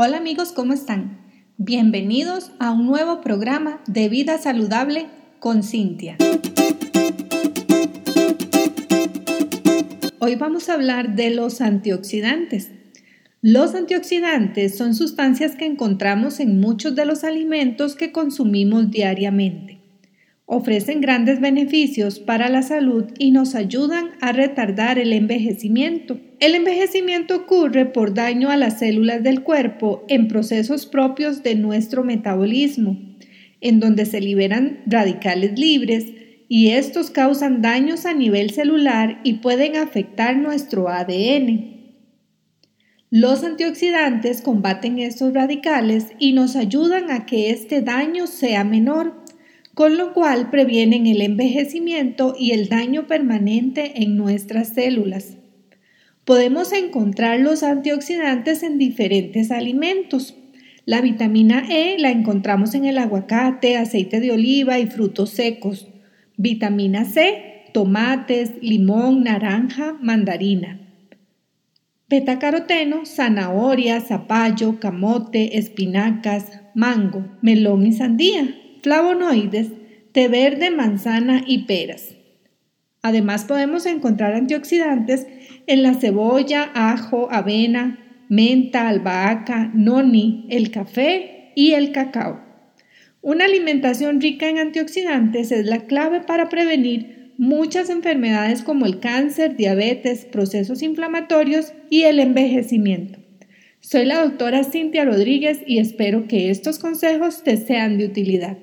Hola amigos, ¿cómo están? Bienvenidos a un nuevo programa de vida saludable con Cintia. Hoy vamos a hablar de los antioxidantes. Los antioxidantes son sustancias que encontramos en muchos de los alimentos que consumimos diariamente ofrecen grandes beneficios para la salud y nos ayudan a retardar el envejecimiento. El envejecimiento ocurre por daño a las células del cuerpo en procesos propios de nuestro metabolismo, en donde se liberan radicales libres y estos causan daños a nivel celular y pueden afectar nuestro ADN. Los antioxidantes combaten estos radicales y nos ayudan a que este daño sea menor con lo cual previenen el envejecimiento y el daño permanente en nuestras células. Podemos encontrar los antioxidantes en diferentes alimentos. La vitamina E la encontramos en el aguacate, aceite de oliva y frutos secos. Vitamina C, tomates, limón, naranja, mandarina. Betacaroteno, zanahoria, zapallo, camote, espinacas, mango, melón y sandía flavonoides, té verde, manzana y peras. Además podemos encontrar antioxidantes en la cebolla, ajo, avena, menta, albahaca, noni, el café y el cacao. Una alimentación rica en antioxidantes es la clave para prevenir muchas enfermedades como el cáncer, diabetes, procesos inflamatorios y el envejecimiento. Soy la doctora Cintia Rodríguez y espero que estos consejos te sean de utilidad.